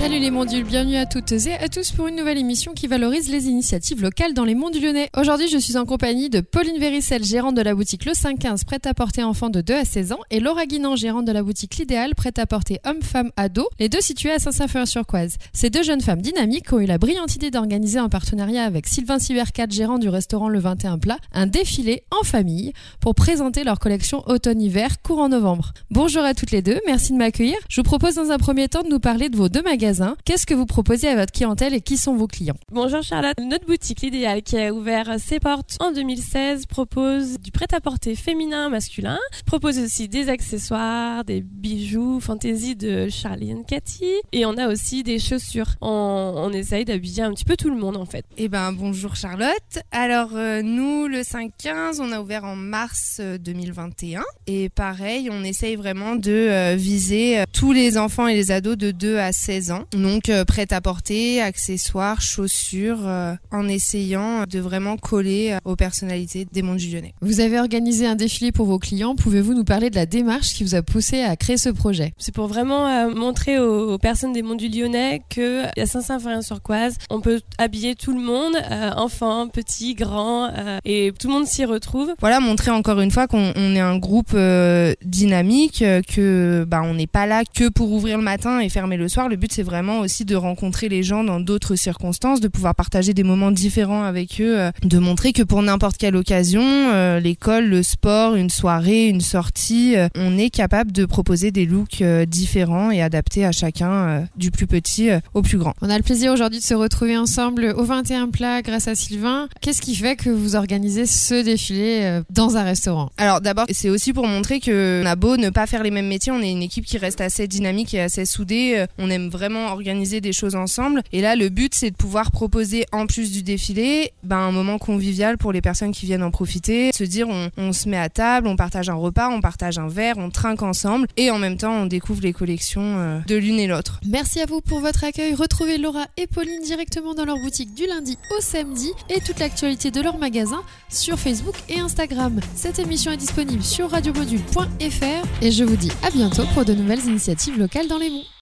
Salut les mondules, bienvenue à toutes et à tous pour une nouvelle émission qui valorise les initiatives locales dans les monts du Lyonnais. Aujourd'hui, je suis en compagnie de Pauline Véricel, gérante de la boutique Le 515, prête à porter enfants de 2 à 16 ans, et Laura Guinan, gérante de la boutique L'Idéal, prête à porter hommes-femmes ados, les deux situés à Saint-Symphorien-sur-Coise. Ces deux jeunes femmes dynamiques ont eu la brillante idée d'organiser en partenariat avec Sylvain Sivercat, gérant du restaurant Le 21 Plat, un défilé en famille pour présenter leur collection automne-hiver courant novembre. Bonjour à toutes les deux, merci de m'accueillir. Je vous propose dans un premier temps de nous parler de vos deux magasins Qu'est-ce que vous proposez à votre clientèle et qui sont vos clients? Bonjour Charlotte, notre boutique L'Idéal qui a ouvert ses portes en 2016 propose du prêt-à-porter féminin, masculin, propose aussi des accessoires, des bijoux, fantaisie de Charlie and Cathy et on a aussi des chaussures. On, on essaye d'habiller un petit peu tout le monde en fait. Eh ben bonjour Charlotte. Alors euh, nous le 5-15 on a ouvert en mars 2021 et pareil on essaye vraiment de euh, viser euh, tous les enfants et les ados de 2 à 16 ans donc euh, prêt à porter, accessoires, chaussures, euh, en essayant de vraiment coller euh, aux personnalités des mondes du Lyonnais. Vous avez organisé un défilé pour vos clients. Pouvez-vous nous parler de la démarche qui vous a poussé à créer ce projet? C'est pour vraiment montrer aux, personnes des mondes du Lyonnais que à Saint-Symphorien-sur-Coise, on peut habiller tout le monde, enfants, petits, grands, et tout le monde s'y retrouve. Voilà, montrer encore une fois qu'on est un groupe dynamique, que bah on n'est pas là que pour ouvrir le matin et fermer le soir. Le but c'est vraiment aussi de rencontrer les gens dans d'autres circonstances, de pouvoir partager des moments différents avec eux, euh, de montrer que pour n'importe quelle occasion, euh, l'école, le sport, une soirée, une sortie, euh, on est capable de proposer des looks différents et adaptés à chacun, du plus petit au plus grand. On a le plaisir aujourd'hui de se retrouver ensemble au 21 plat grâce à Sylvain. Qu'est-ce qui fait que vous organisez ce défilé dans un restaurant? Alors d'abord, c'est aussi pour montrer que on a beau ne pas faire les mêmes métiers, on est une équipe qui reste assez dynamique et assez soudée. On aime vraiment organiser des choses ensemble. Et là, le but, c'est de pouvoir proposer, en plus du défilé, ben, un moment convivial pour les personnes qui viennent en profiter. Se dire, on, se met à table, on partage un repas, on partage un verre, on trinque ensemble. Et en même temps, on découvre les collections euh, de l'une et l'autre. Merci à vous pour votre accueil. Retrouvez Laura et Pauline directement dans leur boutique du lundi au samedi et toute l'actualité de leur magasin sur Facebook et Instagram. Cette émission est disponible sur radiomodule.fr et je vous dis à bientôt pour de nouvelles initiatives locales dans les monts.